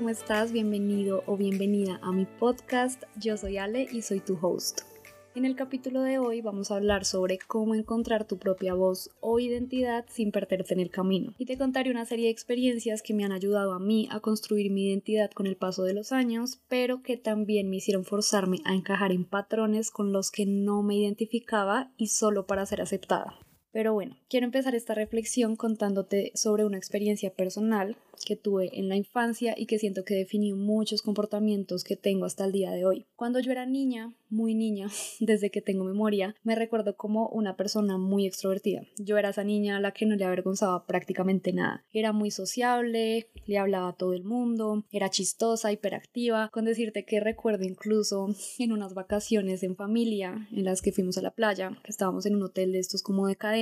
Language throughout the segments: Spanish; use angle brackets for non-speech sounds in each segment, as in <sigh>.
¿cómo estás? Bienvenido o bienvenida a mi podcast. Yo soy Ale y soy tu host. En el capítulo de hoy vamos a hablar sobre cómo encontrar tu propia voz o identidad sin perderte en el camino. Y te contaré una serie de experiencias que me han ayudado a mí a construir mi identidad con el paso de los años, pero que también me hicieron forzarme a encajar en patrones con los que no me identificaba y solo para ser aceptada. Pero bueno, quiero empezar esta reflexión contándote sobre una experiencia personal que tuve en la infancia y que siento que definió muchos comportamientos que tengo hasta el día de hoy. Cuando yo era niña, muy niña, <laughs> desde que tengo memoria, me recuerdo como una persona muy extrovertida. Yo era esa niña a la que no le avergonzaba prácticamente nada. Era muy sociable, le hablaba a todo el mundo, era chistosa, hiperactiva, con decirte que recuerdo incluso en unas vacaciones en familia en las que fuimos a la playa, que estábamos en un hotel de estos como de cadena,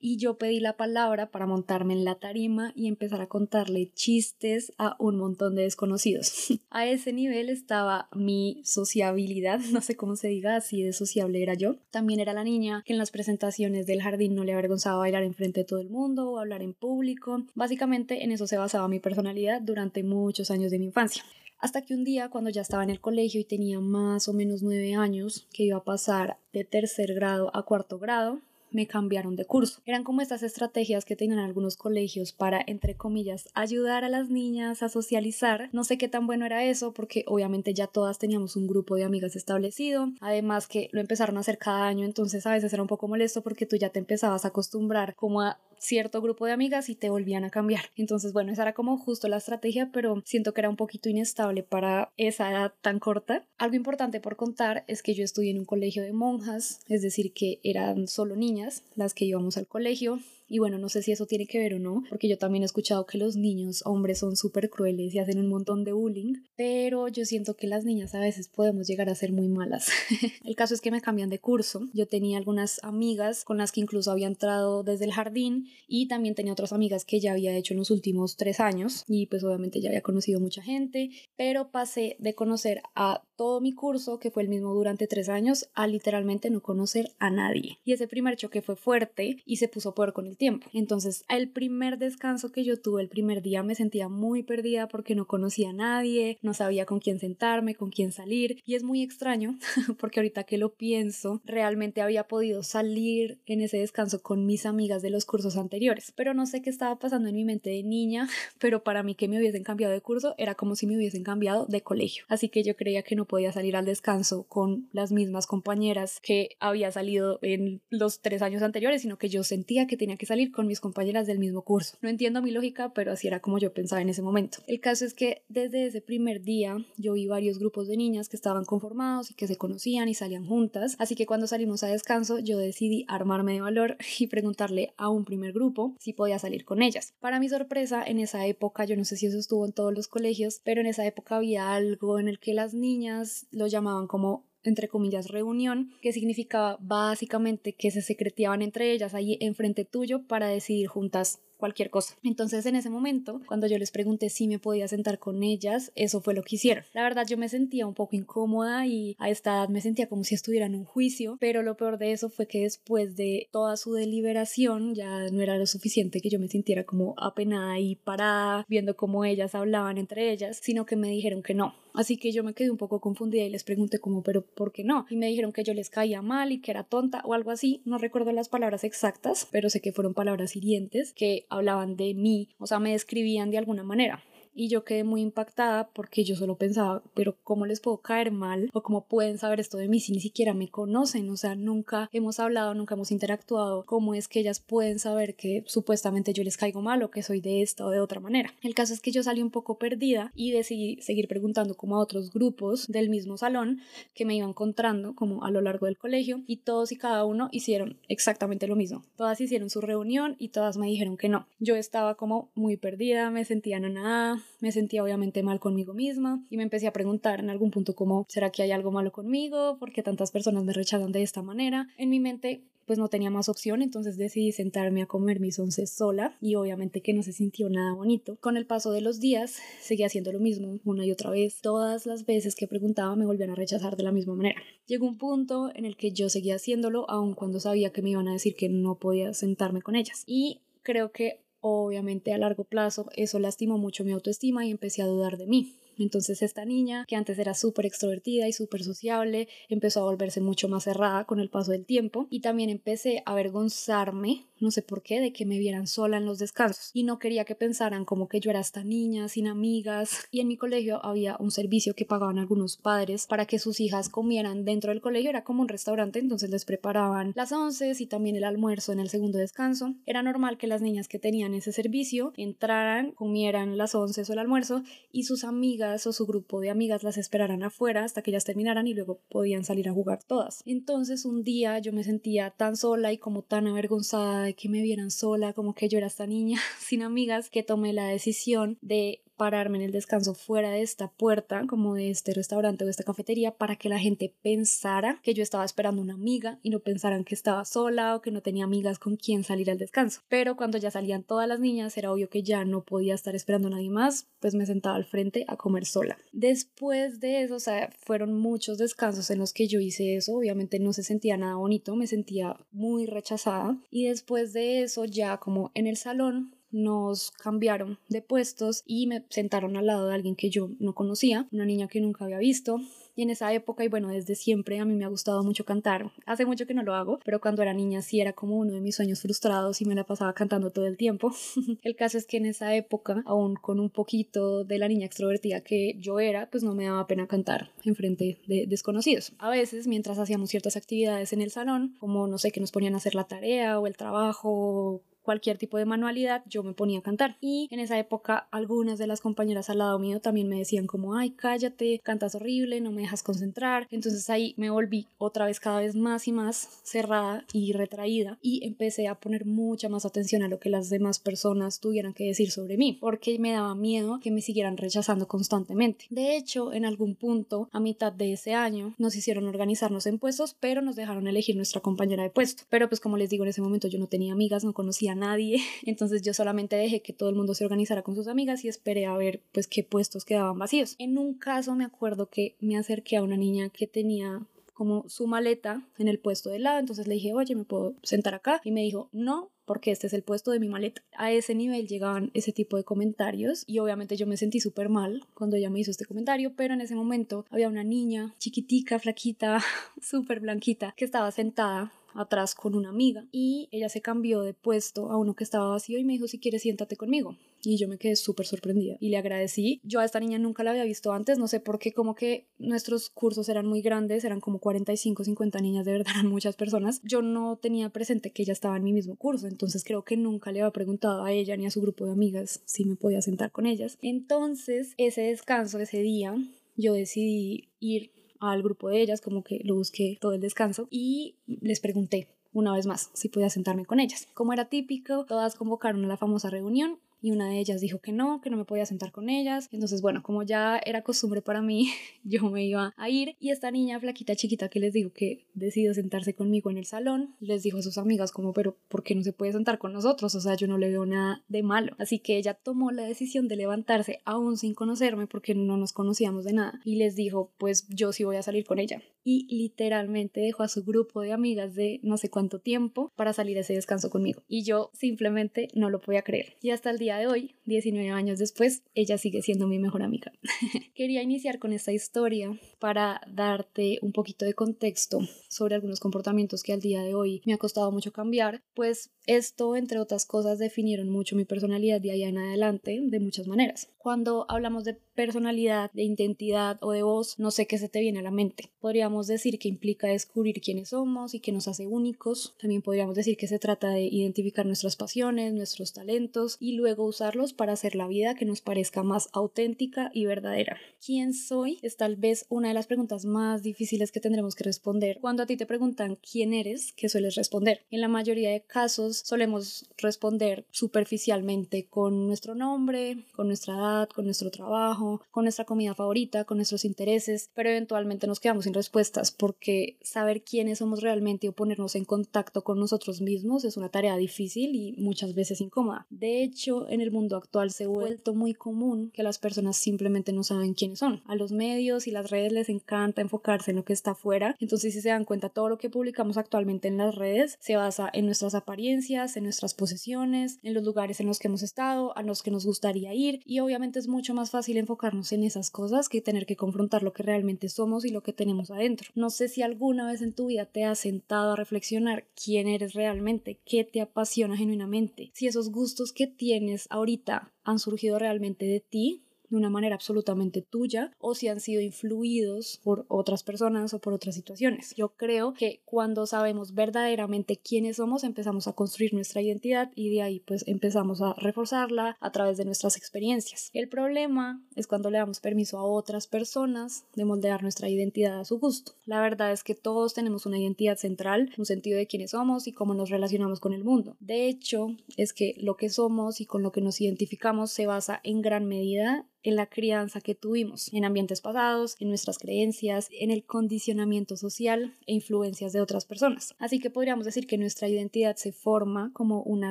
y yo pedí la palabra para montarme en la tarima y empezar a contarle chistes a un montón de desconocidos. <laughs> a ese nivel estaba mi sociabilidad, <laughs> no sé cómo se diga, así de sociable era yo. También era la niña que en las presentaciones del jardín no le avergonzaba bailar enfrente de todo el mundo o hablar en público. Básicamente en eso se basaba mi personalidad durante muchos años de mi infancia. Hasta que un día, cuando ya estaba en el colegio y tenía más o menos nueve años, que iba a pasar de tercer grado a cuarto grado, me cambiaron de curso. Eran como estas estrategias que tenían algunos colegios para, entre comillas, ayudar a las niñas a socializar. No sé qué tan bueno era eso porque obviamente ya todas teníamos un grupo de amigas establecido. Además que lo empezaron a hacer cada año, entonces a veces era un poco molesto porque tú ya te empezabas a acostumbrar como a cierto grupo de amigas y te volvían a cambiar. Entonces, bueno, esa era como justo la estrategia, pero siento que era un poquito inestable para esa edad tan corta. Algo importante por contar es que yo estudié en un colegio de monjas, es decir, que eran solo niñas las que íbamos al colegio. Y bueno, no sé si eso tiene que ver o no, porque yo también he escuchado que los niños hombres son súper crueles y hacen un montón de bullying, pero yo siento que las niñas a veces podemos llegar a ser muy malas. <laughs> el caso es que me cambian de curso. Yo tenía algunas amigas con las que incluso había entrado desde el jardín y también tenía otras amigas que ya había hecho en los últimos tres años y pues obviamente ya había conocido mucha gente, pero pasé de conocer a todo mi curso, que fue el mismo durante tres años, a literalmente no conocer a nadie. Y ese primer choque fue fuerte y se puso peor con el tiempo. Entonces, el primer descanso que yo tuve el primer día me sentía muy perdida porque no conocía a nadie, no sabía con quién sentarme, con quién salir. Y es muy extraño <laughs> porque ahorita que lo pienso, realmente había podido salir en ese descanso con mis amigas de los cursos anteriores. Pero no sé qué estaba pasando en mi mente de niña, <laughs> pero para mí que me hubiesen cambiado de curso era como si me hubiesen cambiado de colegio. Así que yo creía que no podía salir al descanso con las mismas compañeras que había salido en los tres años anteriores, sino que yo sentía que tenía que salir con mis compañeras del mismo curso. No entiendo mi lógica, pero así era como yo pensaba en ese momento. El caso es que desde ese primer día yo vi varios grupos de niñas que estaban conformados y que se conocían y salían juntas, así que cuando salimos a descanso yo decidí armarme de valor <laughs> y preguntarle a un primer grupo si podía salir con ellas. Para mi sorpresa, en esa época, yo no sé si eso estuvo en todos los colegios, pero en esa época había algo en el que las niñas lo llamaban como entre comillas, reunión, que significaba básicamente que se secreteaban entre ellas ahí enfrente tuyo para decidir juntas cualquier cosa. Entonces en ese momento, cuando yo les pregunté si me podía sentar con ellas, eso fue lo que hicieron. La verdad yo me sentía un poco incómoda y a esta edad me sentía como si estuviera en un juicio, pero lo peor de eso fue que después de toda su deliberación ya no era lo suficiente que yo me sintiera como apenada y parada viendo cómo ellas hablaban entre ellas, sino que me dijeron que no. Así que yo me quedé un poco confundida y les pregunté como, pero ¿por qué no? Y me dijeron que yo les caía mal y que era tonta o algo así. No recuerdo las palabras exactas, pero sé que fueron palabras hirientes que hablaban de mí, o sea, me describían de alguna manera y yo quedé muy impactada porque yo solo pensaba, pero ¿cómo les puedo caer mal? ¿O cómo pueden saber esto de mí si ni siquiera me conocen? O sea, nunca hemos hablado, nunca hemos interactuado. ¿Cómo es que ellas pueden saber que supuestamente yo les caigo mal o que soy de esta o de otra manera? El caso es que yo salí un poco perdida y decidí seguir preguntando como a otros grupos del mismo salón que me iba encontrando como a lo largo del colegio y todos y cada uno hicieron exactamente lo mismo. Todas hicieron su reunión y todas me dijeron que no. Yo estaba como muy perdida, me sentía nada me sentía obviamente mal conmigo misma y me empecé a preguntar en algún punto como, ¿será que hay algo malo conmigo? ¿Por qué tantas personas me rechazan de esta manera? En mi mente pues no tenía más opción, entonces decidí sentarme a comer mis once sola y obviamente que no se sintió nada bonito. Con el paso de los días seguía haciendo lo mismo una y otra vez. Todas las veces que preguntaba me volvían a rechazar de la misma manera. Llegó un punto en el que yo seguía haciéndolo aun cuando sabía que me iban a decir que no podía sentarme con ellas. Y creo que obviamente a largo plazo eso lastimó mucho mi autoestima y empecé a dudar de mí. Entonces esta niña, que antes era súper extrovertida y súper sociable, empezó a volverse mucho más cerrada con el paso del tiempo. Y también empecé a avergonzarme no sé por qué, de que me vieran sola en los descansos. Y no quería que pensaran como que yo era esta niña sin amigas. Y en mi colegio había un servicio que pagaban algunos padres para que sus hijas comieran dentro del colegio, era como un restaurante, entonces les preparaban las once y también el almuerzo en el segundo descanso. Era normal que las niñas que tenían ese servicio entraran, comieran las once o el almuerzo y sus amigas o su grupo de amigas las esperaran afuera hasta que ellas terminaran y luego podían salir a jugar todas. Entonces un día yo me sentía tan sola y como tan avergonzada que me vieran sola, como que yo era esta niña <laughs> sin amigas, que tomé la decisión de pararme en el descanso fuera de esta puerta, como de este restaurante o esta cafetería, para que la gente pensara que yo estaba esperando una amiga y no pensaran que estaba sola o que no tenía amigas con quien salir al descanso. Pero cuando ya salían todas las niñas, era obvio que ya no podía estar esperando a nadie más, pues me sentaba al frente a comer sola. Después de eso, o sea, fueron muchos descansos en los que yo hice eso, obviamente no se sentía nada bonito, me sentía muy rechazada y después de eso ya como en el salón nos cambiaron de puestos y me sentaron al lado de alguien que yo no conocía, una niña que nunca había visto. Y en esa época, y bueno, desde siempre a mí me ha gustado mucho cantar. Hace mucho que no lo hago, pero cuando era niña sí era como uno de mis sueños frustrados y me la pasaba cantando todo el tiempo. <laughs> el caso es que en esa época, aún con un poquito de la niña extrovertida que yo era, pues no me daba pena cantar en frente de desconocidos. A veces, mientras hacíamos ciertas actividades en el salón, como no sé, que nos ponían a hacer la tarea o el trabajo, cualquier tipo de manualidad, yo me ponía a cantar. Y en esa época algunas de las compañeras al lado mío también me decían como, ay, cállate, cantas horrible, no me dejas concentrar. Entonces ahí me volví otra vez cada vez más y más cerrada y retraída y empecé a poner mucha más atención a lo que las demás personas tuvieran que decir sobre mí, porque me daba miedo que me siguieran rechazando constantemente. De hecho, en algún punto, a mitad de ese año, nos hicieron organizarnos en puestos, pero nos dejaron elegir nuestra compañera de puesto. Pero pues como les digo, en ese momento yo no tenía amigas, no conocía nadie. <laughs> Entonces yo solamente dejé que todo el mundo se organizara con sus amigas y esperé a ver pues qué puestos quedaban vacíos. En un caso me acuerdo que me acerqué a una niña que tenía como su maleta en el puesto de lado, entonces le dije, oye, ¿me puedo sentar acá? Y me dijo, no, porque este es el puesto de mi maleta. A ese nivel llegaban ese tipo de comentarios y obviamente yo me sentí súper mal cuando ella me hizo este comentario, pero en ese momento había una niña chiquitica, flaquita, <laughs> súper blanquita, que estaba sentada atrás con una amiga y ella se cambió de puesto a uno que estaba vacío y me dijo si quieres siéntate conmigo y yo me quedé súper sorprendida y le agradecí. Yo a esta niña nunca la había visto antes, no sé por qué, como que nuestros cursos eran muy grandes, eran como 45, 50 niñas, de verdad <laughs> eran muchas personas. Yo no tenía presente que ella estaba en mi mismo curso, entonces creo que nunca le había preguntado a ella ni a su grupo de amigas si me podía sentar con ellas. Entonces, ese descanso, ese día, yo decidí ir al grupo de ellas, como que lo busqué todo el descanso y les pregunté una vez más si podía sentarme con ellas. Como era típico, todas convocaron a la famosa reunión y una de ellas dijo que no, que no me podía sentar con ellas. Entonces, bueno, como ya era costumbre para mí, <laughs> yo me iba a ir y esta niña flaquita chiquita que les digo que decidió sentarse conmigo en el salón, les dijo a sus amigas como, pero ¿por qué no se puede sentar con nosotros? O sea, yo no le veo nada de malo. Así que ella tomó la decisión de levantarse aún sin conocerme porque no nos conocíamos de nada y les dijo, pues yo sí voy a salir con ella. Y literalmente dejó a su grupo de amigas de no sé cuánto tiempo para salir a ese descanso conmigo. Y yo simplemente no lo podía creer. Y hasta el día de hoy, 19 años después, ella sigue siendo mi mejor amiga. <laughs> Quería iniciar con esta historia para darte un poquito de contexto sobre algunos comportamientos que al día de hoy me ha costado mucho cambiar, pues esto, entre otras cosas, definieron mucho mi personalidad de allá en adelante de muchas maneras. Cuando hablamos de personalidad, de identidad o de voz, no sé qué se te viene a la mente. Podríamos decir que implica descubrir quiénes somos y que nos hace únicos. También podríamos decir que se trata de identificar nuestras pasiones, nuestros talentos y luego usarlos para hacer la vida que nos parezca más auténtica y verdadera. ¿Quién soy? Es tal vez una de las preguntas más difíciles que tendremos que responder cuando a ti te preguntan quién eres, ¿qué sueles responder? En la mayoría de casos solemos responder superficialmente con nuestro nombre, con nuestra edad, con nuestro trabajo, con nuestra comida favorita, con nuestros intereses, pero eventualmente nos quedamos sin respuestas porque saber quiénes somos realmente o ponernos en contacto con nosotros mismos es una tarea difícil y muchas veces incómoda. De hecho, en el mundo actual se ha vuelto muy común que las personas simplemente no saben quiénes son. A los medios y las redes les encanta enfocarse en lo que está afuera, entonces si se dan cuenta todo lo que publicamos actualmente en las redes se basa en nuestras apariencias en nuestras posesiones, en los lugares en los que hemos estado, a los que nos gustaría ir y obviamente es mucho más fácil enfocarnos en esas cosas que tener que confrontar lo que realmente somos y lo que tenemos adentro. No sé si alguna vez en tu vida te has sentado a reflexionar quién eres realmente, qué te apasiona genuinamente, si esos gustos que tienes ahorita han surgido realmente de ti de una manera absolutamente tuya o si han sido influidos por otras personas o por otras situaciones. Yo creo que cuando sabemos verdaderamente quiénes somos empezamos a construir nuestra identidad y de ahí pues empezamos a reforzarla a través de nuestras experiencias. El problema es cuando le damos permiso a otras personas de moldear nuestra identidad a su gusto. La verdad es que todos tenemos una identidad central, un sentido de quiénes somos y cómo nos relacionamos con el mundo. De hecho, es que lo que somos y con lo que nos identificamos se basa en gran medida en la crianza que tuvimos, en ambientes pasados, en nuestras creencias, en el condicionamiento social e influencias de otras personas. Así que podríamos decir que nuestra identidad se forma como una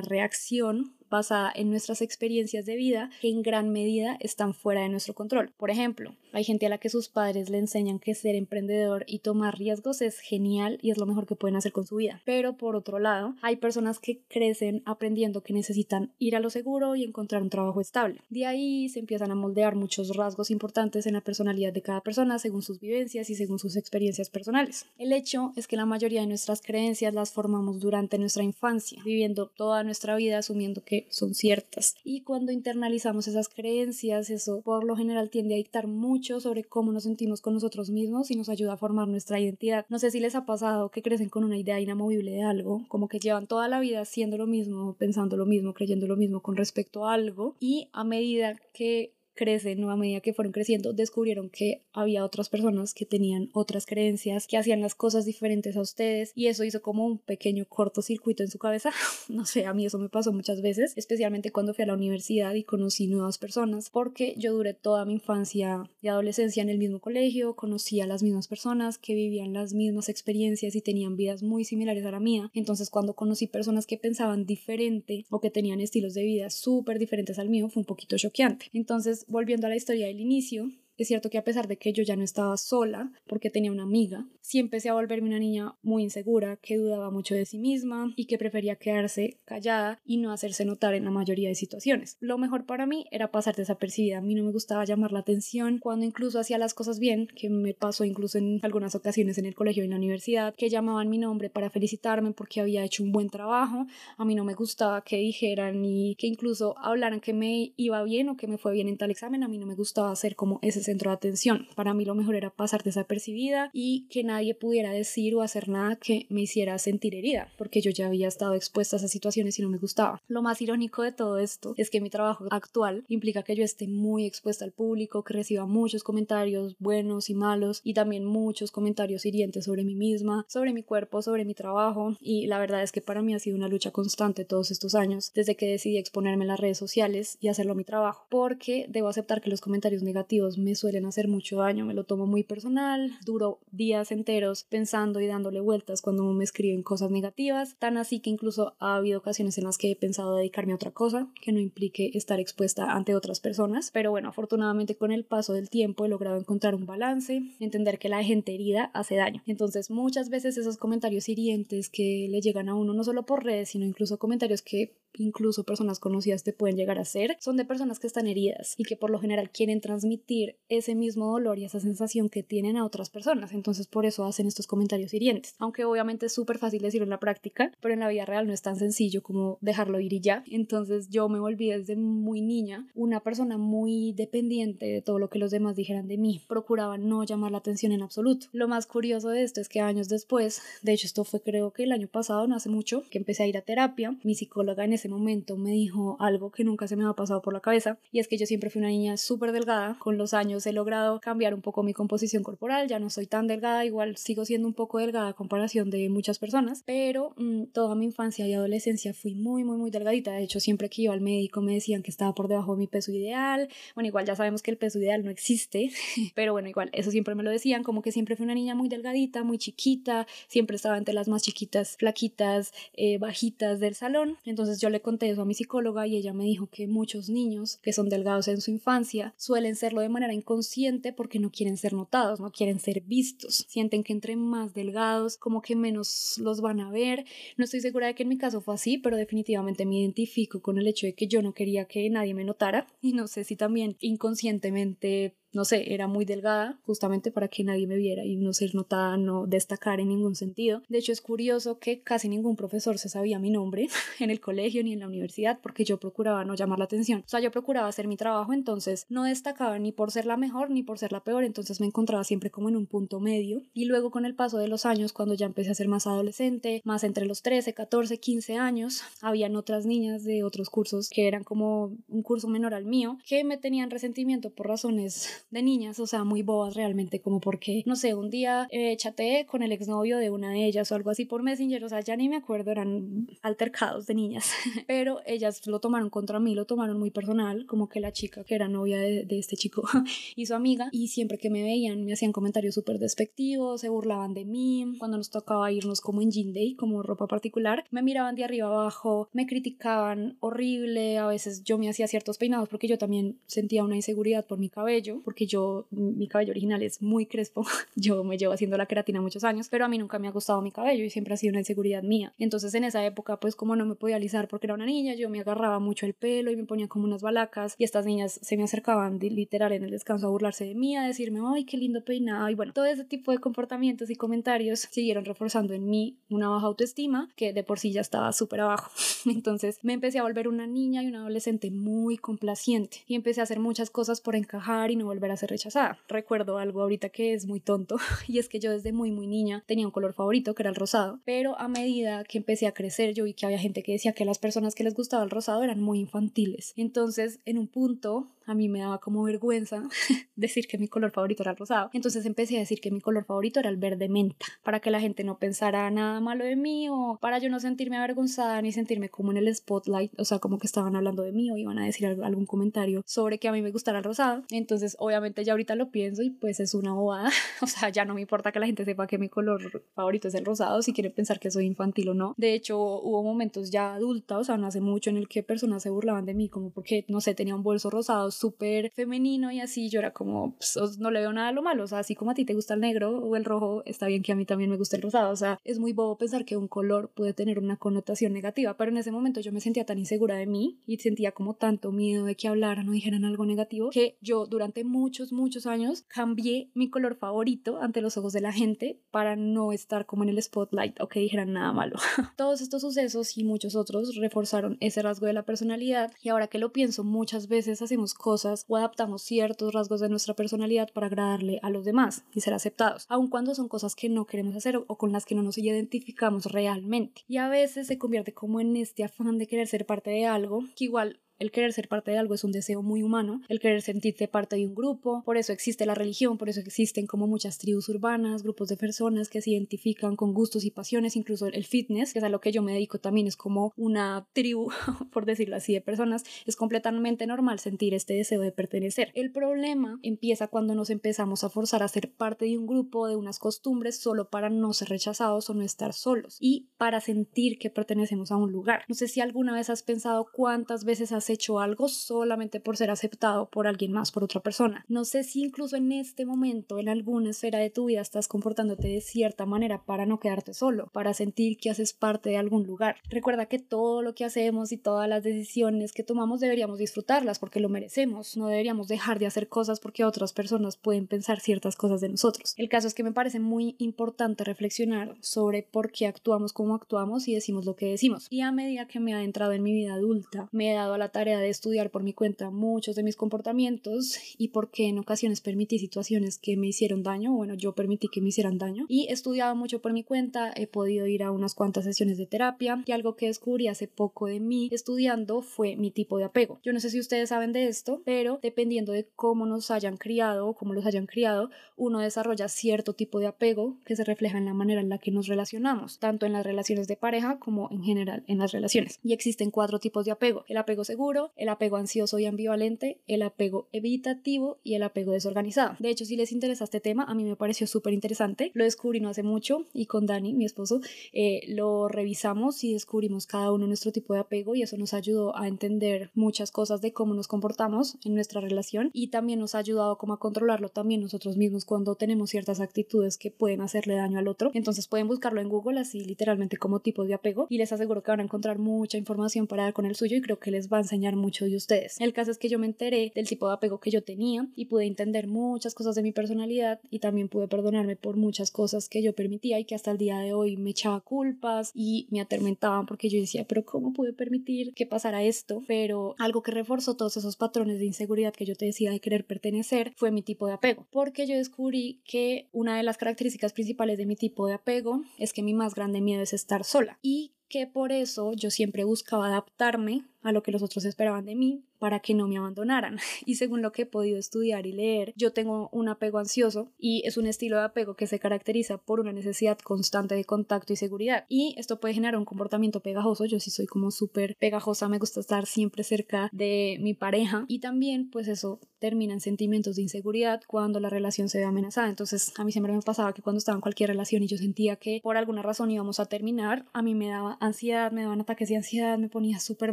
reacción basada en nuestras experiencias de vida que en gran medida están fuera de nuestro control. Por ejemplo, hay gente a la que sus padres le enseñan que ser emprendedor y tomar riesgos es genial y es lo mejor que pueden hacer con su vida. Pero por otro lado, hay personas que crecen aprendiendo que necesitan ir a lo seguro y encontrar un trabajo estable. De ahí se empiezan a moldear muchos rasgos importantes en la personalidad de cada persona según sus vivencias y según sus experiencias personales. El hecho es que la mayoría de nuestras creencias las formamos durante nuestra infancia, viviendo toda nuestra vida asumiendo que son ciertas. Y cuando internalizamos esas creencias, eso por lo general tiende a dictar mucho sobre cómo nos sentimos con nosotros mismos y nos ayuda a formar nuestra identidad. No sé si les ha pasado que crecen con una idea inamovible de algo, como que llevan toda la vida haciendo lo mismo, pensando lo mismo, creyendo lo mismo con respecto a algo y a medida que crecen o a medida que fueron creciendo descubrieron que había otras personas que tenían otras creencias, que hacían las cosas diferentes a ustedes y eso hizo como un pequeño cortocircuito en su cabeza. <laughs> no sé, a mí eso me pasó muchas veces, especialmente cuando fui a la universidad y conocí nuevas personas, porque yo duré toda mi infancia y adolescencia en el mismo colegio, conocí a las mismas personas que vivían las mismas experiencias y tenían vidas muy similares a la mía. Entonces cuando conocí personas que pensaban diferente o que tenían estilos de vida súper diferentes al mío, fue un poquito choqueante. Entonces volviendo a la historia del inicio, es cierto que a pesar de que yo ya no estaba sola, porque tenía una amiga, sí empecé a volverme una niña muy insegura, que dudaba mucho de sí misma y que prefería quedarse callada y no hacerse notar en la mayoría de situaciones. Lo mejor para mí era pasar desapercibida. A mí no me gustaba llamar la atención cuando incluso hacía las cosas bien, que me pasó incluso en algunas ocasiones en el colegio y en la universidad, que llamaban mi nombre para felicitarme porque había hecho un buen trabajo. A mí no me gustaba que dijeran y que incluso hablaran que me iba bien o que me fue bien en tal examen. A mí no me gustaba hacer como ese centro de atención. Para mí lo mejor era pasar desapercibida y que nadie pudiera decir o hacer nada que me hiciera sentir herida, porque yo ya había estado expuesta a esas situaciones y no me gustaba. Lo más irónico de todo esto es que mi trabajo actual implica que yo esté muy expuesta al público, que reciba muchos comentarios buenos y malos y también muchos comentarios hirientes sobre mí misma, sobre mi cuerpo, sobre mi trabajo y la verdad es que para mí ha sido una lucha constante todos estos años desde que decidí exponerme en las redes sociales y hacerlo mi trabajo, porque debo aceptar que los comentarios negativos me suelen hacer mucho daño, me lo tomo muy personal, duro días enteros pensando y dándole vueltas cuando me escriben cosas negativas, tan así que incluso ha habido ocasiones en las que he pensado dedicarme a otra cosa que no implique estar expuesta ante otras personas, pero bueno, afortunadamente con el paso del tiempo he logrado encontrar un balance, entender que la gente herida hace daño. Entonces muchas veces esos comentarios hirientes que le llegan a uno no solo por redes, sino incluso comentarios que incluso personas conocidas te pueden llegar a hacer, son de personas que están heridas y que por lo general quieren transmitir ese mismo dolor y esa sensación que tienen a otras personas. Entonces por eso hacen estos comentarios hirientes. Aunque obviamente es súper fácil decirlo en la práctica, pero en la vida real no es tan sencillo como dejarlo ir y ya. Entonces yo me volví desde muy niña una persona muy dependiente de todo lo que los demás dijeran de mí. Procuraba no llamar la atención en absoluto. Lo más curioso de esto es que años después, de hecho esto fue creo que el año pasado, no hace mucho, que empecé a ir a terapia, mi psicóloga en ese momento me dijo algo que nunca se me había pasado por la cabeza y es que yo siempre fui una niña súper delgada. Con los años he logrado cambiar un poco mi composición corporal, ya no soy tan delgada, igual sigo siendo un poco delgada a comparación de muchas personas, pero mmm, toda mi infancia y adolescencia fui muy, muy, muy delgadita. De hecho, siempre que iba al médico me decían que estaba por debajo de mi peso ideal. Bueno, igual ya sabemos que el peso ideal no existe, <laughs> pero bueno, igual eso siempre me lo decían, como que siempre fui una niña muy delgadita, muy chiquita, siempre estaba entre las más chiquitas, flaquitas, eh, bajitas del salón. Entonces yo le conté eso a mi psicóloga y ella me dijo que muchos niños que son delgados en su infancia suelen serlo de manera inconsciente porque no quieren ser notados, no quieren ser vistos. Sienten que entre más delgados, como que menos los van a ver. No estoy segura de que en mi caso fue así, pero definitivamente me identifico con el hecho de que yo no quería que nadie me notara y no sé si también inconscientemente no sé, era muy delgada justamente para que nadie me viera y no ser notada, no destacar en ningún sentido. De hecho, es curioso que casi ningún profesor se sabía mi nombre <laughs> en el colegio ni en la universidad porque yo procuraba no llamar la atención. O sea, yo procuraba hacer mi trabajo, entonces no destacaba ni por ser la mejor ni por ser la peor, entonces me encontraba siempre como en un punto medio. Y luego con el paso de los años, cuando ya empecé a ser más adolescente, más entre los 13, 14, 15 años, habían otras niñas de otros cursos que eran como un curso menor al mío, que me tenían resentimiento por razones de niñas, o sea, muy bobas realmente, como porque, no sé, un día eh, chateé con el exnovio de una de ellas o algo así por Messenger, o sea, ya ni me acuerdo, eran altercados de niñas, <laughs> pero ellas lo tomaron contra mí, lo tomaron muy personal, como que la chica que era novia de, de este chico <laughs> y su amiga, y siempre que me veían me hacían comentarios súper despectivos, se burlaban de mí, cuando nos tocaba irnos como en jean day, como ropa particular, me miraban de arriba abajo, me criticaban horrible, a veces yo me hacía ciertos peinados porque yo también sentía una inseguridad por mi cabello, porque yo, mi cabello original es muy crespo, <laughs> yo me llevo haciendo la queratina muchos años, pero a mí nunca me ha gustado mi cabello y siempre ha sido una inseguridad mía. Entonces en esa época, pues como no me podía alisar porque era una niña, yo me agarraba mucho el pelo y me ponía como unas balacas y estas niñas se me acercaban literal en el descanso a burlarse de mí, a decirme, ay, qué lindo peinado y bueno, todo ese tipo de comportamientos y comentarios siguieron reforzando en mí una baja autoestima que de por sí ya estaba súper abajo. <laughs> Entonces me empecé a volver una niña y una adolescente muy complaciente y empecé a hacer muchas cosas por encajar y no volver a ser rechazada. Recuerdo algo ahorita que es muy tonto <laughs> y es que yo desde muy muy niña tenía un color favorito que era el rosado, pero a medida que empecé a crecer yo vi que había gente que decía que las personas que les gustaba el rosado eran muy infantiles. Entonces en un punto a mí me daba como vergüenza <laughs> decir que mi color favorito era el rosado. Entonces empecé a decir que mi color favorito era el verde menta, para que la gente no pensara nada malo de mí o para yo no sentirme avergonzada ni sentirme como en el spotlight, o sea, como que estaban hablando de mí o iban a decir algún comentario sobre que a mí me gustara el rosado. Entonces, obviamente ya ahorita lo pienso y pues es una bobada, <laughs> o sea, ya no me importa que la gente sepa que mi color favorito es el rosado si quieren pensar que soy infantil o no. De hecho, hubo momentos ya adultos, o sea, no hace mucho en el que personas se burlaban de mí como porque, no sé, tenía un bolso rosado súper femenino y así yo era como, pues, no le veo nada lo malo, o sea, así como a ti te gusta el negro o el rojo, está bien que a mí también me guste el rosado, o sea, es muy bobo pensar que un color puede tener una connotación negativa, pero en ese momento yo me sentía tan insegura de mí y sentía como tanto miedo de que hablaran o dijeran algo negativo que yo durante muchos, muchos años cambié mi color favorito ante los ojos de la gente para no estar como en el spotlight o que dijeran nada malo. <laughs> Todos estos sucesos y muchos otros reforzaron ese rasgo de la personalidad y ahora que lo pienso muchas veces hacemos cosas o adaptamos ciertos rasgos de nuestra personalidad para agradarle a los demás y ser aceptados, aun cuando son cosas que no queremos hacer o con las que no nos identificamos realmente. Y a veces se convierte como en este afán de querer ser parte de algo que igual el querer ser parte de algo es un deseo muy humano, el querer sentirte parte de un grupo, por eso existe la religión, por eso existen como muchas tribus urbanas, grupos de personas que se identifican con gustos y pasiones, incluso el fitness, que es a lo que yo me dedico también, es como una tribu, <laughs> por decirlo así, de personas, es completamente normal sentir este deseo de pertenecer. El problema empieza cuando nos empezamos a forzar a ser parte de un grupo, de unas costumbres, solo para no ser rechazados o no estar solos y para sentir que pertenecemos a un lugar. No sé si alguna vez has pensado cuántas veces has hecho algo solamente por ser aceptado por alguien más, por otra persona. No sé si incluso en este momento, en alguna esfera de tu vida, estás comportándote de cierta manera para no quedarte solo, para sentir que haces parte de algún lugar. Recuerda que todo lo que hacemos y todas las decisiones que tomamos deberíamos disfrutarlas porque lo merecemos. No deberíamos dejar de hacer cosas porque otras personas pueden pensar ciertas cosas de nosotros. El caso es que me parece muy importante reflexionar sobre por qué actuamos como actuamos y decimos lo que decimos. Y a medida que me he adentrado en mi vida adulta, me he dado a la tarea de estudiar por mi cuenta muchos de mis comportamientos y porque en ocasiones permití situaciones que me hicieron daño, bueno, yo permití que me hicieran daño y he estudiado mucho por mi cuenta, he podido ir a unas cuantas sesiones de terapia y algo que descubrí hace poco de mí estudiando fue mi tipo de apego. Yo no sé si ustedes saben de esto, pero dependiendo de cómo nos hayan criado o cómo los hayan criado, uno desarrolla cierto tipo de apego que se refleja en la manera en la que nos relacionamos, tanto en las relaciones de pareja como en general en las relaciones. Y existen cuatro tipos de apego. El apego seguro, el apego ansioso y ambivalente, el apego evitativo y el apego desorganizado. De hecho, si les interesa este tema, a mí me pareció súper interesante. Lo descubrí no hace mucho y con Dani, mi esposo, eh, lo revisamos y descubrimos cada uno nuestro tipo de apego y eso nos ayudó a entender muchas cosas de cómo nos comportamos en nuestra relación y también nos ha ayudado como a controlarlo también nosotros mismos cuando tenemos ciertas actitudes que pueden hacerle daño al otro. Entonces pueden buscarlo en Google así literalmente como tipo de apego y les aseguro que van a encontrar mucha información para dar con el suyo y creo que les va a enseñar mucho de ustedes. El caso es que yo me enteré del tipo de apego que yo tenía y pude entender muchas cosas de mi personalidad y también pude perdonarme por muchas cosas que yo permitía y que hasta el día de hoy me echaba culpas y me atormentaban porque yo decía, pero ¿cómo pude permitir que pasara esto? Pero algo que reforzó todos esos patrones de inseguridad que yo te decía de querer pertenecer fue mi tipo de apego, porque yo descubrí que una de las características principales de mi tipo de apego es que mi más grande miedo es estar sola y que por eso yo siempre buscaba adaptarme a lo que los otros esperaban de mí para que no me abandonaran. <laughs> Y según lo que he podido estudiar y leer, yo tengo un apego ansioso y es un estilo de apego que se caracteriza por una necesidad constante de contacto y seguridad. Y esto puede generar un comportamiento pegajoso. Yo sí soy como súper pegajosa, me gusta estar siempre cerca de mi pareja y también pues eso termina en sentimientos de inseguridad cuando la relación se ve amenazada. Entonces a mí siempre me pasaba que cuando estaba en cualquier relación y yo sentía que por alguna razón íbamos a terminar, a mí me daba ansiedad, me daban ataques de ansiedad, me ponía súper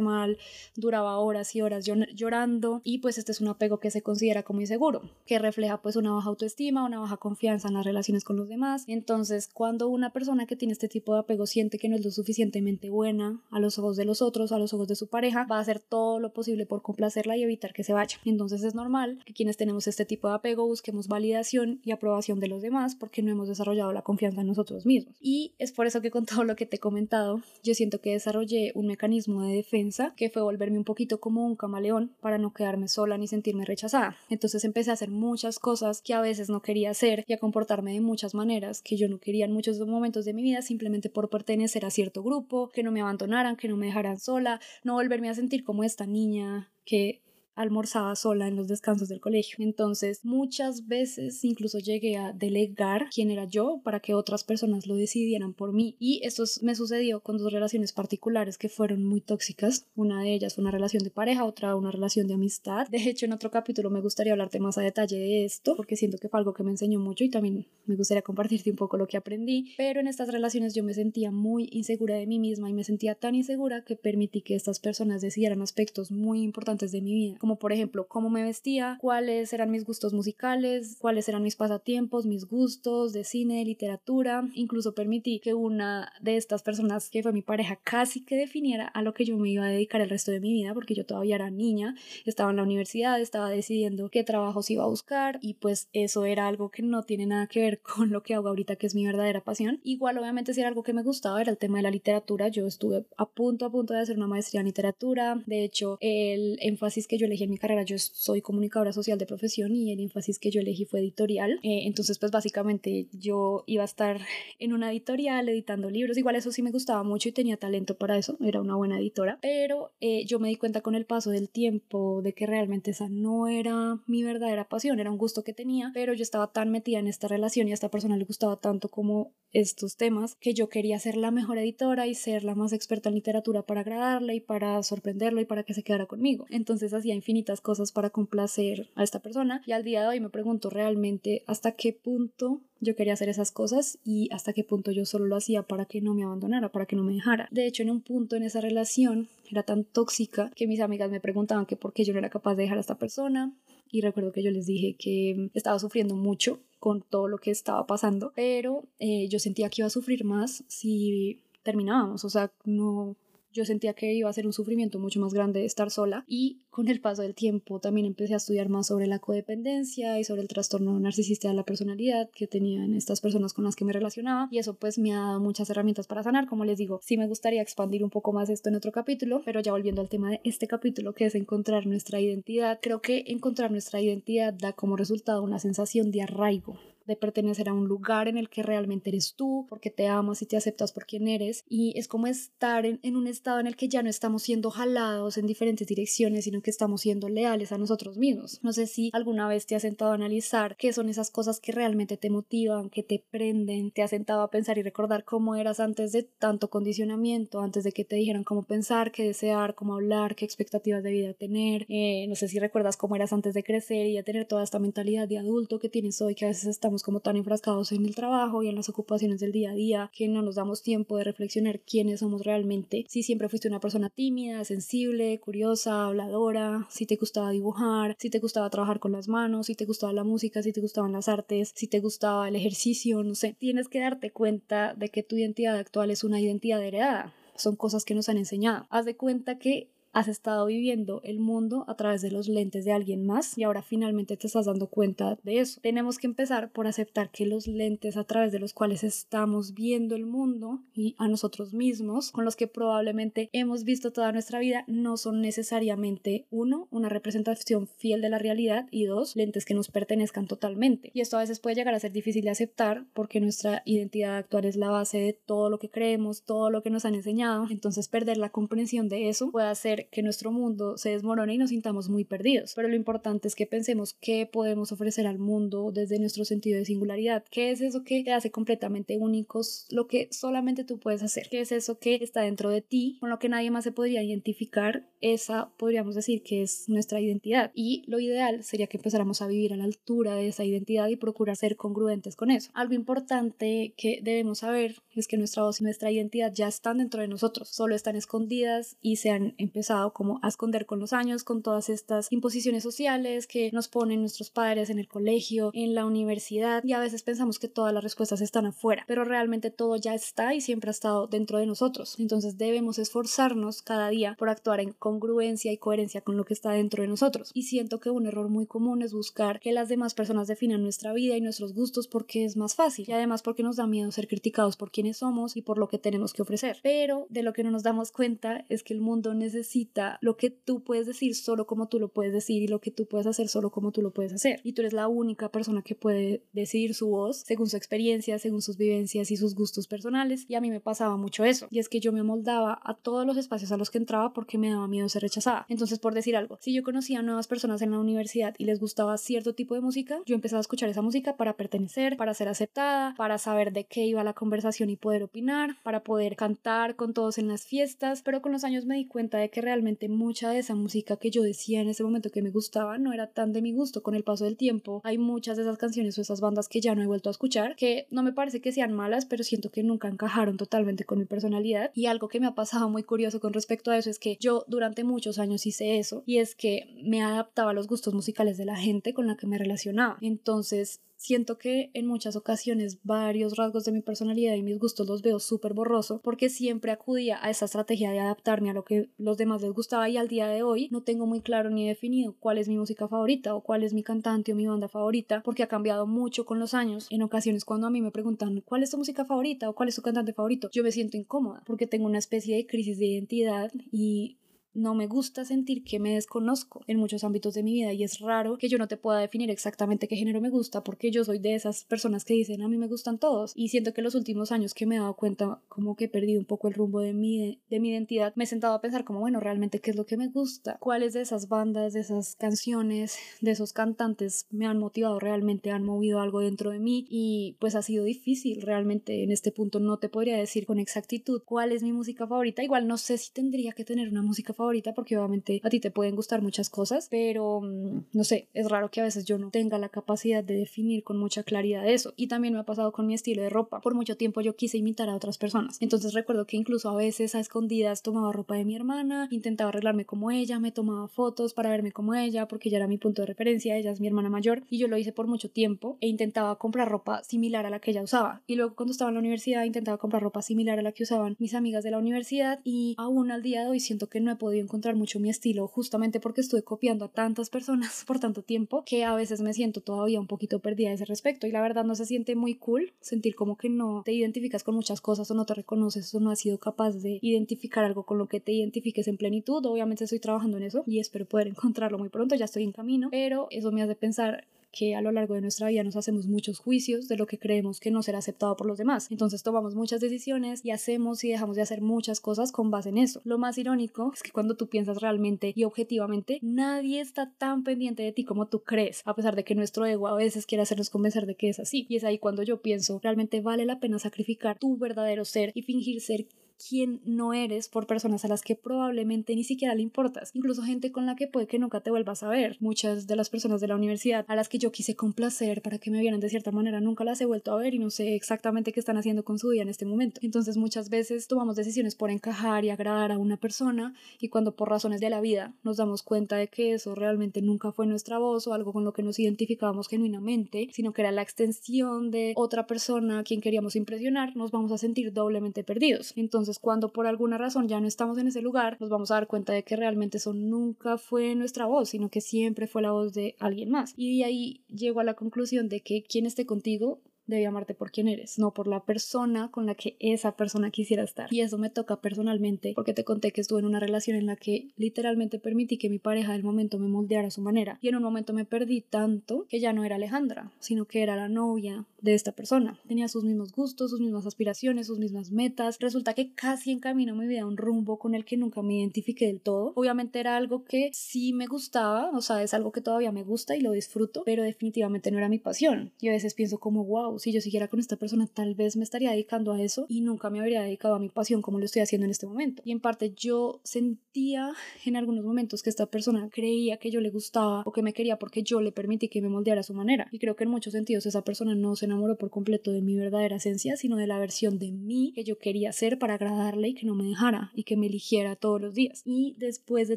mal, duraba horas y horas llorando y pues este es un apego que se considera como inseguro, que refleja pues una baja autoestima, una baja confianza en las relaciones con los demás. Entonces cuando una persona que tiene este tipo de apego siente que no es lo suficientemente buena a los ojos de los otros, a los ojos de su pareja, va a hacer todo lo posible por complacerla y evitar que se vaya. Entonces es normal que quienes tenemos este tipo de apego busquemos validación y aprobación de los demás porque no hemos desarrollado la confianza en nosotros mismos. Y es por eso que con todo lo que te he comentado, yo siento que desarrollé un mecanismo de defensa que fue volverme un poquito como un camaleón para no quedarme sola ni sentirme rechazada. Entonces empecé a hacer muchas cosas que a veces no quería hacer y a comportarme de muchas maneras que yo no quería en muchos momentos de mi vida simplemente por pertenecer a cierto grupo, que no me abandonaran, que no me dejaran sola, no volverme a sentir como esta niña que almorzaba sola en los descansos del colegio. Entonces, muchas veces incluso llegué a delegar quién era yo para que otras personas lo decidieran por mí. Y esto me sucedió con dos relaciones particulares que fueron muy tóxicas. Una de ellas fue una relación de pareja, otra una relación de amistad. De hecho, en otro capítulo me gustaría hablarte más a detalle de esto, porque siento que fue algo que me enseñó mucho y también me gustaría compartirte un poco lo que aprendí. Pero en estas relaciones yo me sentía muy insegura de mí misma y me sentía tan insegura que permití que estas personas decidieran aspectos muy importantes de mi vida como por ejemplo cómo me vestía, cuáles eran mis gustos musicales, cuáles eran mis pasatiempos, mis gustos de cine, de literatura. Incluso permití que una de estas personas que fue mi pareja casi que definiera a lo que yo me iba a dedicar el resto de mi vida, porque yo todavía era niña, estaba en la universidad, estaba decidiendo qué trabajos iba a buscar y pues eso era algo que no tiene nada que ver <laughs> con lo que hago ahorita, que es mi verdadera pasión. Igual obviamente si era algo que me gustaba era el tema de la literatura. Yo estuve a punto a punto de hacer una maestría en literatura. De hecho, el énfasis que yo elegí en mi carrera, yo soy comunicadora social de profesión y el énfasis que yo elegí fue editorial. Eh, entonces, pues básicamente yo iba a estar en una editorial editando libros. Igual eso sí me gustaba mucho y tenía talento para eso, era una buena editora. Pero eh, yo me di cuenta con el paso del tiempo de que realmente esa no era mi verdadera pasión, era un gusto que tenía, pero yo estaba tan metida en esta relación y a esta persona le gustaba tanto como estos temas que yo quería ser la mejor editora y ser la más experta en literatura para agradarle y para sorprenderlo y para que se quedara conmigo. Entonces hacía infinitas cosas para complacer a esta persona. Y al día de hoy me pregunto realmente hasta qué punto yo quería hacer esas cosas y hasta qué punto yo solo lo hacía para que no me abandonara, para que no me dejara. De hecho, en un punto en esa relación era tan tóxica que mis amigas me preguntaban que por qué yo no era capaz de dejar a esta persona. Y recuerdo que yo les dije que estaba sufriendo mucho con todo lo que estaba pasando, pero eh, yo sentía que iba a sufrir más si terminábamos, o sea, no yo sentía que iba a ser un sufrimiento mucho más grande estar sola y con el paso del tiempo también empecé a estudiar más sobre la codependencia y sobre el trastorno narcisista de la personalidad que tenían estas personas con las que me relacionaba y eso pues me ha dado muchas herramientas para sanar, como les digo, sí me gustaría expandir un poco más esto en otro capítulo, pero ya volviendo al tema de este capítulo que es encontrar nuestra identidad, creo que encontrar nuestra identidad da como resultado una sensación de arraigo de pertenecer a un lugar en el que realmente eres tú, porque te amas y te aceptas por quien eres. Y es como estar en, un estado en el que ya no estamos siendo jalados en diferentes direcciones, sino que estamos siendo leales a nosotros mismos. No sé si alguna vez te has sentado a analizar qué son esas cosas que realmente te motivan, que te prenden, te has sentado a pensar y recordar cómo eras antes de tanto condicionamiento, antes de que te dijeran cómo pensar, qué desear, cómo hablar, qué expectativas de vida tener. Eh, no sé si recuerdas cómo eras antes de crecer y de tener toda esta mentalidad de adulto que tienes hoy, que a veces estamos como tan enfrascados en el trabajo y en las ocupaciones del día a día, que no nos damos tiempo de reflexionar quiénes somos realmente. Si siempre fuiste una persona tímida, sensible, curiosa, habladora, si te gustaba dibujar, si te gustaba trabajar con las manos, si te gustaba la música, si te gustaban las artes, si te gustaba el ejercicio, no sé. Tienes que darte cuenta de que tu identidad actual es una identidad heredada. Son cosas que nos han enseñado. Haz de cuenta que has estado viviendo el mundo a través de los lentes de alguien más y ahora finalmente te estás dando cuenta de eso. Tenemos que empezar por aceptar que los lentes a través de los cuales estamos viendo el mundo y a nosotros mismos, con los que probablemente hemos visto toda nuestra vida, no son necesariamente uno, una representación fiel de la realidad y dos, lentes que nos pertenezcan totalmente. Y esto a veces puede llegar a ser difícil de aceptar porque nuestra identidad actual es la base de todo lo que creemos, todo lo que nos han enseñado. Entonces perder la comprensión de eso puede hacer que nuestro mundo se desmorone y nos sintamos muy perdidos. Pero lo importante es que pensemos qué podemos ofrecer al mundo desde nuestro sentido de singularidad. ¿Qué es eso que te hace completamente únicos? Lo que solamente tú puedes hacer. ¿Qué es eso que está dentro de ti con lo que nadie más se podría identificar? Esa podríamos decir que es nuestra identidad. Y lo ideal sería que empezáramos a vivir a la altura de esa identidad y procurar ser congruentes con eso. Algo importante que debemos saber es que nuestra voz y nuestra identidad ya están dentro de nosotros, solo están escondidas y se han empezado como a esconder con los años, con todas estas imposiciones sociales que nos ponen nuestros padres en el colegio, en la universidad y a veces pensamos que todas las respuestas están afuera, pero realmente todo ya está y siempre ha estado dentro de nosotros. Entonces debemos esforzarnos cada día por actuar en congruencia y coherencia con lo que está dentro de nosotros. Y siento que un error muy común es buscar que las demás personas definan nuestra vida y nuestros gustos porque es más fácil y además porque nos da miedo ser criticados por quienes somos y por lo que tenemos que ofrecer. Pero de lo que no nos damos cuenta es que el mundo necesita lo que tú puedes decir solo como tú lo puedes decir y lo que tú puedes hacer solo como tú lo puedes hacer. Y tú eres la única persona que puede decidir su voz según su experiencia, según sus vivencias y sus gustos personales. Y a mí me pasaba mucho eso. Y es que yo me moldaba a todos los espacios a los que entraba porque me daba miedo ser rechazada. Entonces, por decir algo, si yo conocía a nuevas personas en la universidad y les gustaba cierto tipo de música, yo empezaba a escuchar esa música para pertenecer, para ser aceptada, para saber de qué iba la conversación y poder opinar, para poder cantar con todos en las fiestas. Pero con los años me di cuenta de que realmente mucha de esa música que yo decía en ese momento que me gustaba no era tan de mi gusto con el paso del tiempo. Hay muchas de esas canciones o esas bandas que ya no he vuelto a escuchar, que no me parece que sean malas, pero siento que nunca encajaron totalmente con mi personalidad. Y algo que me ha pasado muy curioso con respecto a eso es que yo durante muchos años hice eso y es que me adaptaba a los gustos musicales de la gente con la que me relacionaba. Entonces, siento que en muchas ocasiones varios rasgos de mi personalidad y mis gustos los veo súper borroso porque siempre acudía a esa estrategia de adaptarme a lo que los demás les gustaba y al día de hoy no tengo muy claro ni definido cuál es mi música favorita o cuál es mi cantante o mi banda favorita porque ha cambiado mucho con los años. En ocasiones cuando a mí me preguntan cuál es tu música favorita o cuál es tu cantante favorito, yo me siento incómoda porque tengo una especie de crisis de identidad y no me gusta sentir que me desconozco en muchos ámbitos de mi vida y es raro que yo no te pueda definir exactamente qué género me gusta porque yo soy de esas personas que dicen a mí me gustan todos y siento que los últimos años que me he dado cuenta como que he perdido un poco el rumbo de mi, de mi identidad me he sentado a pensar como bueno realmente qué es lo que me gusta cuáles de esas bandas de esas canciones de esos cantantes me han motivado realmente han movido algo dentro de mí y pues ha sido difícil realmente en este punto no te podría decir con exactitud cuál es mi música favorita. Igual no sé si tendría que tener una música favorita ahorita porque obviamente a ti te pueden gustar muchas cosas, pero mm, no sé, es raro que a veces yo no tenga la capacidad de definir con mucha claridad eso. Y también me ha pasado con mi estilo de ropa. Por mucho tiempo yo quise imitar a otras personas. Entonces recuerdo que incluso a veces a escondidas tomaba ropa de mi hermana, intentaba arreglarme como ella, me tomaba fotos para verme como ella porque ella era mi punto de referencia, ella es mi hermana mayor y yo lo hice por mucho tiempo e intentaba comprar ropa similar a la que ella usaba. Y luego cuando estaba en la universidad intentaba comprar ropa similar a la que usaban mis amigas de la universidad y aún al día de hoy siento que no he podido encontrar mucho mi estilo justamente porque estuve copiando a tantas personas <laughs> por tanto tiempo que a veces me siento todavía un poquito perdida a ese respecto y la verdad no se siente muy cool sentir como que no te identificas con muchas cosas o no te reconoces o no has sido capaz de identificar algo con lo que te identifiques en plenitud. Obviamente estoy trabajando en eso y espero poder <laughs> encontrarlo muy pronto, ya estoy en camino, pero eso me hace pensar que a lo largo de nuestra vida nos hacemos muchos juicios de lo que creemos que no será aceptado por los demás. Entonces tomamos muchas decisiones y hacemos y dejamos de hacer muchas cosas con base en eso. Lo más irónico es que cuando tú piensas realmente y objetivamente, nadie está tan pendiente de ti como tú crees, a pesar de que nuestro ego a veces quiere hacernos convencer de que es así. Y es ahí cuando yo pienso, realmente vale la pena sacrificar tu verdadero ser y fingir ser quién no eres por personas a las que probablemente ni siquiera le importas, incluso gente con la que puede que nunca te vuelvas a ver. Muchas de las personas de la universidad a las que yo quise complacer para que me vieran de cierta manera nunca las he vuelto a ver y no sé exactamente qué están haciendo con su día en este momento. Entonces muchas veces tomamos decisiones por encajar y agradar a una persona y cuando por razones de la vida nos damos cuenta de que eso realmente nunca fue nuestra voz o algo con lo que nos identificábamos genuinamente, sino que era la extensión de otra persona a quien queríamos impresionar, nos vamos a sentir doblemente perdidos. Entonces entonces, cuando por alguna razón ya no estamos en ese lugar, nos vamos a dar cuenta de que realmente eso nunca fue nuestra voz, sino que siempre fue la voz de alguien más. Y de ahí llego a la conclusión de que quien esté contigo debe amarte por quien eres, no por la persona con la que esa persona quisiera estar. Y eso me toca personalmente porque te conté que estuve en una relación en la que literalmente permití que mi pareja del momento me moldeara a su manera. Y en un momento me perdí tanto que ya no era Alejandra, sino que era la novia de esta persona. Tenía sus mismos gustos, sus mismas aspiraciones, sus mismas metas. Resulta que casi encamino mi vida a un rumbo con el que nunca me identifiqué del todo. Obviamente era algo que sí me gustaba, o sea, es algo que todavía me gusta y lo disfruto, pero definitivamente no era mi pasión. Y a veces pienso como, wow, si yo siguiera con esta persona, tal vez me estaría dedicando a eso y nunca me habría dedicado a mi pasión como lo estoy haciendo en este momento. Y en parte yo sentía en algunos momentos que esta persona creía que yo le gustaba o que me quería porque yo le permití que me moldeara a su manera. Y creo que en muchos sentidos esa persona no se enamoró por completo de mi verdadera esencia, sino de la versión de mí que yo quería ser para agradarle y que no me dejara y que me eligiera todos los días. Y después de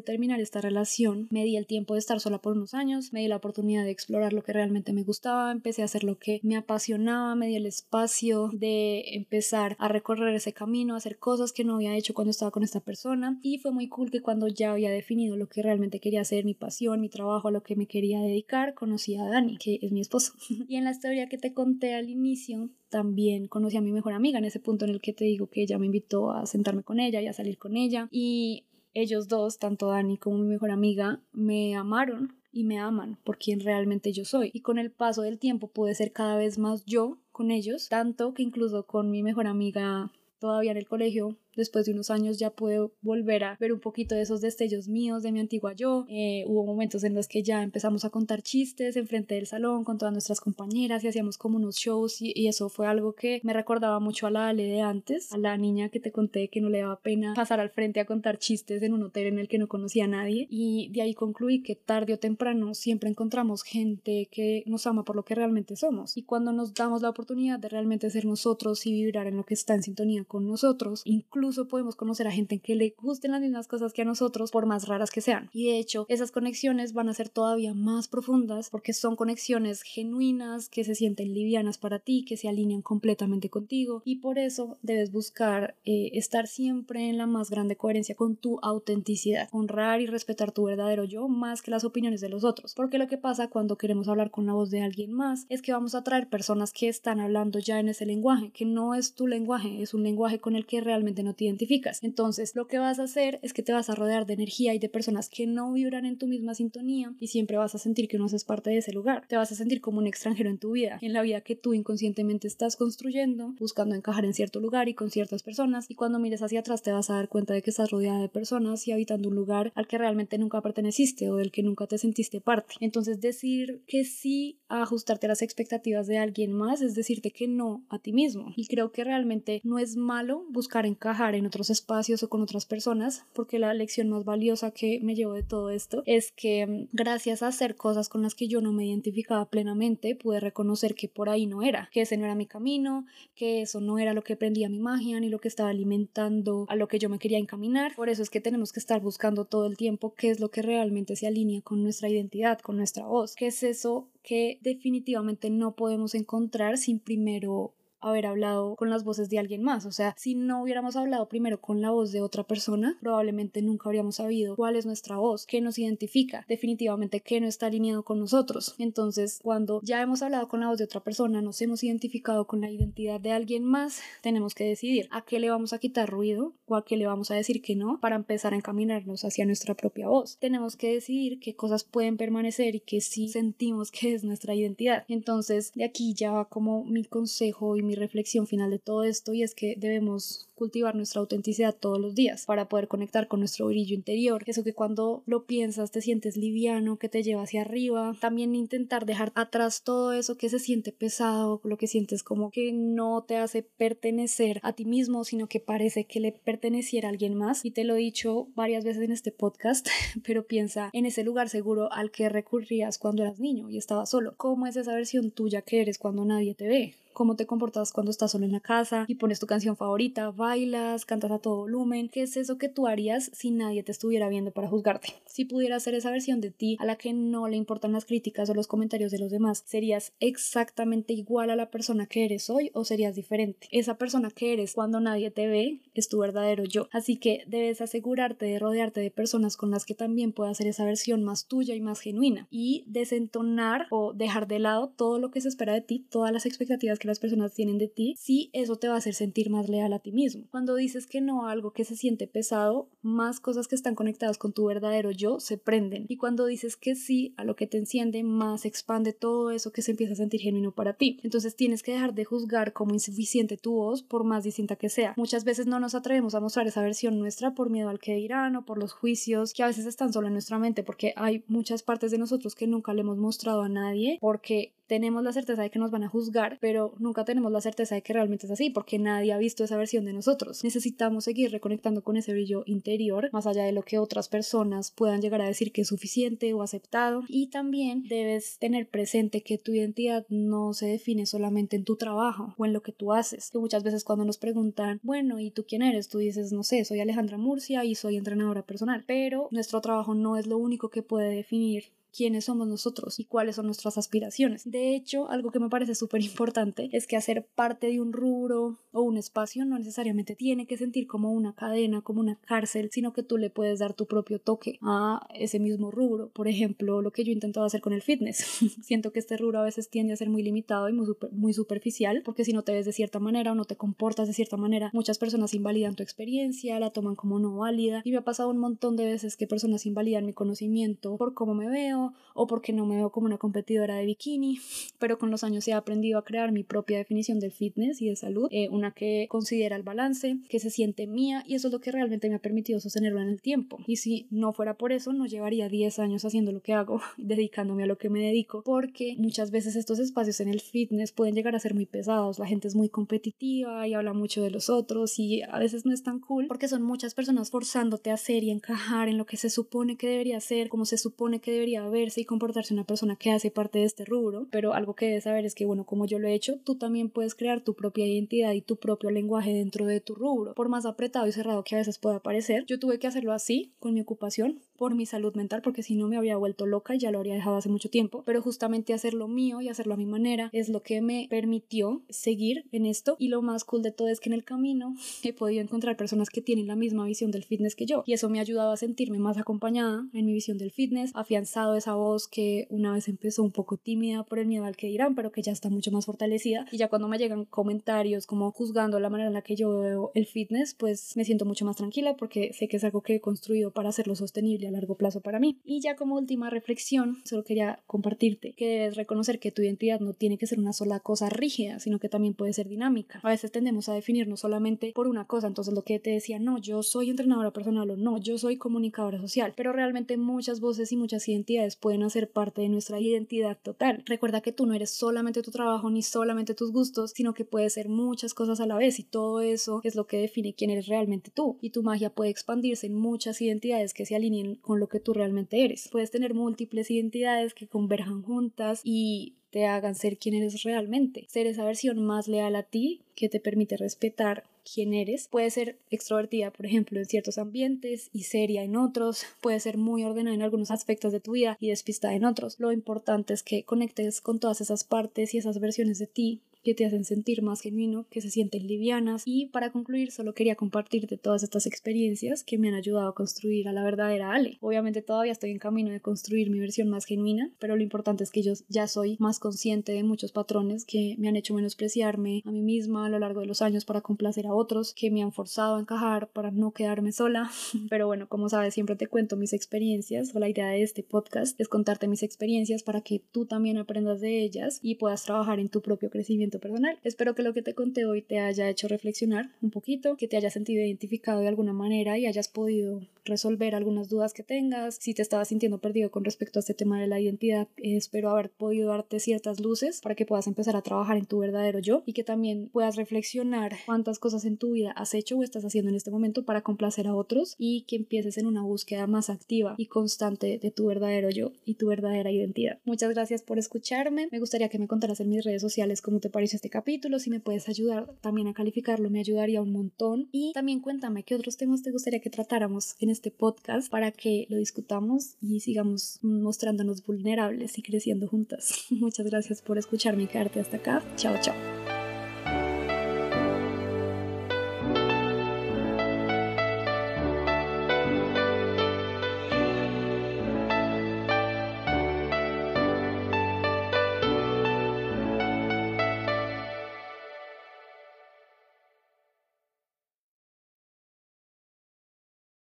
terminar esta relación, me di el tiempo de estar sola por unos años, me di la oportunidad de explorar lo que realmente me gustaba, empecé a hacer lo que me apasionaba me di el espacio de empezar a recorrer ese camino, a hacer cosas que no había hecho cuando estaba con esta persona. Y fue muy cool que cuando ya había definido lo que realmente quería hacer, mi pasión, mi trabajo, a lo que me quería dedicar, conocí a Dani, que es mi esposo. <laughs> y en la historia que te conté al inicio, también conocí a mi mejor amiga en ese punto en el que te digo que ella me invitó a sentarme con ella y a salir con ella. Y ellos dos, tanto Dani como mi mejor amiga, me amaron y me aman por quien realmente yo soy. Y con el paso del tiempo pude ser cada vez más yo con ellos, tanto que incluso con mi mejor amiga todavía en el colegio después de unos años ya puedo volver a ver un poquito de esos destellos míos de mi antigua yo. Eh, hubo momentos en los que ya empezamos a contar chistes enfrente del salón con todas nuestras compañeras y hacíamos como unos shows y, eso fue algo que me recordaba mucho a la Ale de antes, a la niña que te conté que no le daba pena pasar al frente a contar chistes en un hotel en el que no conocía a nadie y de ahí concluí que tarde o temprano siempre encontramos gente que nos ama por lo que realmente somos y cuando nos damos la oportunidad de realmente ser nosotros y vibrar en lo que está en sintonía con nosotros, incluso incluso podemos conocer a gente que le gusten las mismas cosas que a nosotros, por más raras que sean. Y de hecho, esas conexiones van a ser todavía más profundas porque son conexiones genuinas, que se sienten livianas para ti, que se alinean completamente contigo. Y por eso debes buscar eh, estar siempre en la más grande coherencia con tu autenticidad, honrar y respetar tu verdadero yo más que las opiniones de los otros. Porque lo que pasa cuando queremos hablar con la voz de alguien más es que vamos a traer personas que están hablando ya en ese lenguaje, que no es tu lenguaje, es un lenguaje con el que realmente no te identificas. Entonces, lo que vas a hacer es que te vas a rodear de energía y de personas que no vibran en tu misma sintonía y siempre vas a sentir que no haces parte de ese lugar. Te vas a sentir como un extranjero en tu vida, en la vida que tú inconscientemente estás construyendo, buscando encajar en cierto lugar y con ciertas personas. Y cuando mires hacia atrás te vas a dar cuenta de que estás rodeada de personas y habitando un lugar al que realmente nunca perteneciste o del que nunca te sentiste parte. Entonces, decir que sí a ajustarte a las expectativas de alguien más es decirte que no a ti mismo. Y creo que realmente no es malo buscar encajar en otros espacios o con otras personas, porque la lección más valiosa que me llevo de todo esto es que mm, gracias a hacer cosas con las que yo no me identificaba plenamente, pude reconocer que por ahí no era, que ese no era mi camino, que eso no era lo que prendía mi magia ni lo que estaba alimentando a lo que yo me quería encaminar. Por eso es que tenemos que estar buscando todo el tiempo qué es lo que realmente se alinea con nuestra identidad, con nuestra voz, qué es eso que definitivamente no podemos encontrar sin primero haber hablado con las voces de alguien más. O sea, si no hubiéramos hablado primero con la voz de otra persona, probablemente nunca habríamos sabido cuál es nuestra voz, qué nos identifica, definitivamente qué no está alineado con nosotros. Entonces, cuando ya hemos hablado con la voz de otra persona, nos hemos identificado con la identidad de alguien más, tenemos que decidir a qué le vamos a quitar ruido o a qué le vamos a decir que no para empezar a encaminarnos hacia nuestra propia voz. Tenemos que decidir qué cosas pueden permanecer y qué sí sentimos que es nuestra identidad. Entonces, de aquí ya va como mi consejo y mi reflexión final de todo esto y es que debemos cultivar nuestra autenticidad todos los días para poder conectar con nuestro brillo interior. Eso que cuando lo piensas te sientes liviano, que te lleva hacia arriba. También intentar dejar atrás todo eso que se siente pesado, lo que sientes como que no te hace pertenecer a ti mismo, sino que parece que le perteneciera a alguien más. Y te lo he dicho varias veces en este podcast, <laughs> pero piensa en ese lugar seguro al que recurrías cuando eras niño y estabas solo. ¿Cómo es esa versión tuya que eres cuando nadie te ve? Cómo te comportas cuando estás solo en la casa y pones tu canción favorita, bailas, cantas a todo volumen. ¿Qué es eso que tú harías si nadie te estuviera viendo para juzgarte? Si pudieras ser esa versión de ti a la que no le importan las críticas o los comentarios de los demás, ¿serías exactamente igual a la persona que eres hoy o serías diferente? Esa persona que eres cuando nadie te ve es tu verdadero yo. Así que debes asegurarte de rodearte de personas con las que también puedas ser esa versión más tuya y más genuina y desentonar o dejar de lado todo lo que se espera de ti, todas las expectativas que las personas tienen de ti, si eso te va a hacer sentir más leal a ti mismo. Cuando dices que no a algo que se siente pesado, más cosas que están conectadas con tu verdadero yo se prenden. Y cuando dices que sí a lo que te enciende, más expande todo eso que se empieza a sentir genuino para ti. Entonces tienes que dejar de juzgar como insuficiente tu voz, por más distinta que sea. Muchas veces no nos atrevemos a mostrar esa versión nuestra por miedo al que dirán o por los juicios que a veces están solo en nuestra mente, porque hay muchas partes de nosotros que nunca le hemos mostrado a nadie, porque tenemos la certeza de que nos van a juzgar, pero nunca tenemos la certeza de que realmente es así, porque nadie ha visto esa versión de nosotros. Necesitamos seguir reconectando con ese brillo interior, más allá de lo que otras personas puedan llegar a decir que es suficiente o aceptado. Y también debes tener presente que tu identidad no se define solamente en tu trabajo o en lo que tú haces. Que muchas veces cuando nos preguntan, bueno, ¿y tú quién eres? Tú dices, no sé, soy Alejandra Murcia y soy entrenadora personal. Pero nuestro trabajo no es lo único que puede definir quiénes somos nosotros y cuáles son nuestras aspiraciones. De hecho, algo que me parece súper importante es que hacer parte de un rubro o un espacio no necesariamente tiene que sentir como una cadena, como una cárcel, sino que tú le puedes dar tu propio toque a ese mismo rubro. Por ejemplo, lo que yo he intentado hacer con el fitness. <laughs> Siento que este rubro a veces tiende a ser muy limitado y muy, muy superficial, porque si no te ves de cierta manera o no te comportas de cierta manera, muchas personas invalidan tu experiencia, la toman como no válida. Y me ha pasado un montón de veces que personas invalidan mi conocimiento por cómo me veo, o porque no me veo como una competidora de bikini, <laughs> pero con los años he aprendido a crear mi propia definición del fitness y de salud, eh, una que considera el balance, que se siente mía y eso es lo que realmente me ha permitido sostenerlo en el tiempo. Y si no fuera por eso, no llevaría 10 años haciendo lo que hago, <laughs> dedicándome a lo que me dedico, porque muchas veces estos espacios en el fitness pueden llegar a ser muy pesados, la gente es muy competitiva y habla mucho de los otros y a veces no es tan cool porque son muchas personas forzándote a hacer y encajar en lo que se supone que debería ser, como se supone que debería verse y comportarse una persona que hace parte de este rubro, pero algo que debes saber es que, bueno, como yo lo he hecho, tú también puedes crear tu propia identidad y tu propio lenguaje dentro de tu rubro, por más apretado y cerrado que a veces pueda parecer. Yo tuve que hacerlo así con mi ocupación, por mi salud mental, porque si no me habría vuelto loca y ya lo habría dejado hace mucho tiempo, pero justamente hacerlo mío y hacerlo a mi manera es lo que me permitió seguir en esto. Y lo más cool de todo es que en el camino <laughs> he podido encontrar personas que tienen la misma visión del fitness que yo. Y eso me ha ayudado a sentirme más acompañada en mi visión del fitness, afianzado esa voz que una vez empezó un poco tímida por el miedo al que dirán, pero que ya está mucho más fortalecida y ya cuando me llegan comentarios como juzgando la manera en la que yo veo el fitness, pues me siento mucho más tranquila porque sé que es algo que he construido para hacerlo sostenible largo plazo para mí. Y ya como última reflexión, solo quería compartirte que debes reconocer que tu identidad no tiene que ser una sola cosa rígida, sino que también puede ser dinámica. A veces tendemos a definirnos solamente por una cosa, entonces lo que te decía, no, yo soy entrenadora personal o no, yo soy comunicadora social, pero realmente muchas voces y muchas identidades pueden hacer parte de nuestra identidad total. Recuerda que tú no eres solamente tu trabajo ni solamente tus gustos, sino que puedes ser muchas cosas a la vez y todo eso es lo que define quién eres realmente tú. Y tu magia puede expandirse en muchas identidades que se alineen con lo que tú realmente eres. Puedes tener múltiples identidades que converjan juntas y te hagan ser quien eres realmente. Ser esa versión más leal a ti que te permite respetar quién eres. Puede ser extrovertida, por ejemplo, en ciertos ambientes y seria en otros. Puede ser muy ordenada en algunos aspectos de tu vida y despistada en otros. Lo importante es que conectes con todas esas partes y esas versiones de ti que te hacen sentir más genuino, que se sienten livianas. Y para concluir, solo quería compartirte todas estas experiencias que me han ayudado a construir a la verdadera Ale. Obviamente todavía estoy en camino de construir mi versión más genuina, pero lo importante es que yo ya soy más consciente de muchos patrones que me han hecho menospreciarme a mí misma a lo largo de los años para complacer a otros, que me han forzado a encajar para no quedarme sola. <laughs> Pero bueno, como sabes, siempre te cuento mis experiencias la idea de este podcast es contarte mis experiencias para que tú también aprendas de ellas y puedas trabajar en tu propio crecimiento personal. Espero que lo que te conté hoy te haya hecho reflexionar un poquito, que te haya sentido identificado de alguna manera y hayas podido resolver algunas dudas que tengas. Si te estabas sintiendo perdido con respecto a este tema de la identidad, espero haber podido darte ciertas luces para que puedas empezar a trabajar en tu verdadero yo y que también puedas reflexionar cuántas cosas en tu vida has hecho o estás haciendo en este momento para complacer a otros y que empieces en una búsqueda más activa y constante de tu verdadero yo y tu verdadera identidad. Muchas gracias por escucharme. Me gustaría que me contaras en mis redes sociales cómo te parece este capítulo. Si me puedes ayudar también a calificarlo, me ayudaría un montón. Y también cuéntame qué otros temas te gustaría que tratáramos en este podcast para que lo discutamos y sigamos mostrándonos vulnerables y creciendo juntas. <laughs> Muchas gracias por escucharme y quedarte hasta acá. Chao, chao.